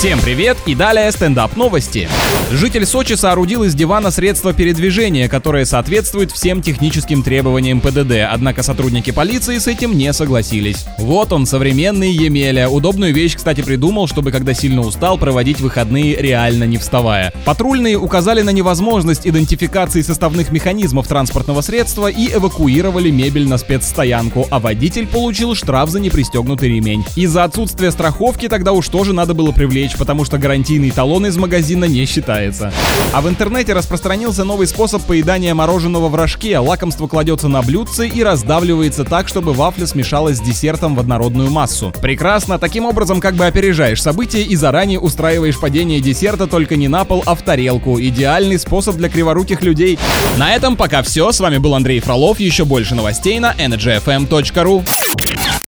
Всем привет и далее стендап новости. Житель Сочи соорудил из дивана средства передвижения, которое соответствует всем техническим требованиям ПДД, однако сотрудники полиции с этим не согласились. Вот он, современный Емеля. Удобную вещь, кстати, придумал, чтобы когда сильно устал, проводить выходные реально не вставая. Патрульные указали на невозможность идентификации составных механизмов транспортного средства и эвакуировали мебель на спецстоянку, а водитель получил штраф за непристегнутый ремень. Из-за отсутствия страховки тогда уж тоже надо было привлечь, потому что гарантийный талон из магазина не считается. А в интернете распространился новый способ поедания мороженого в рожке. Лакомство кладется на блюдце и раздавливается так, чтобы вафля смешалась с десертом в однородную массу. Прекрасно, таким образом как бы опережаешь события и заранее устраиваешь падение десерта только не на пол, а в тарелку. Идеальный способ для криворуких людей. На этом пока все. С вами был Андрей Фролов. Еще больше новостей на energyfm.ru.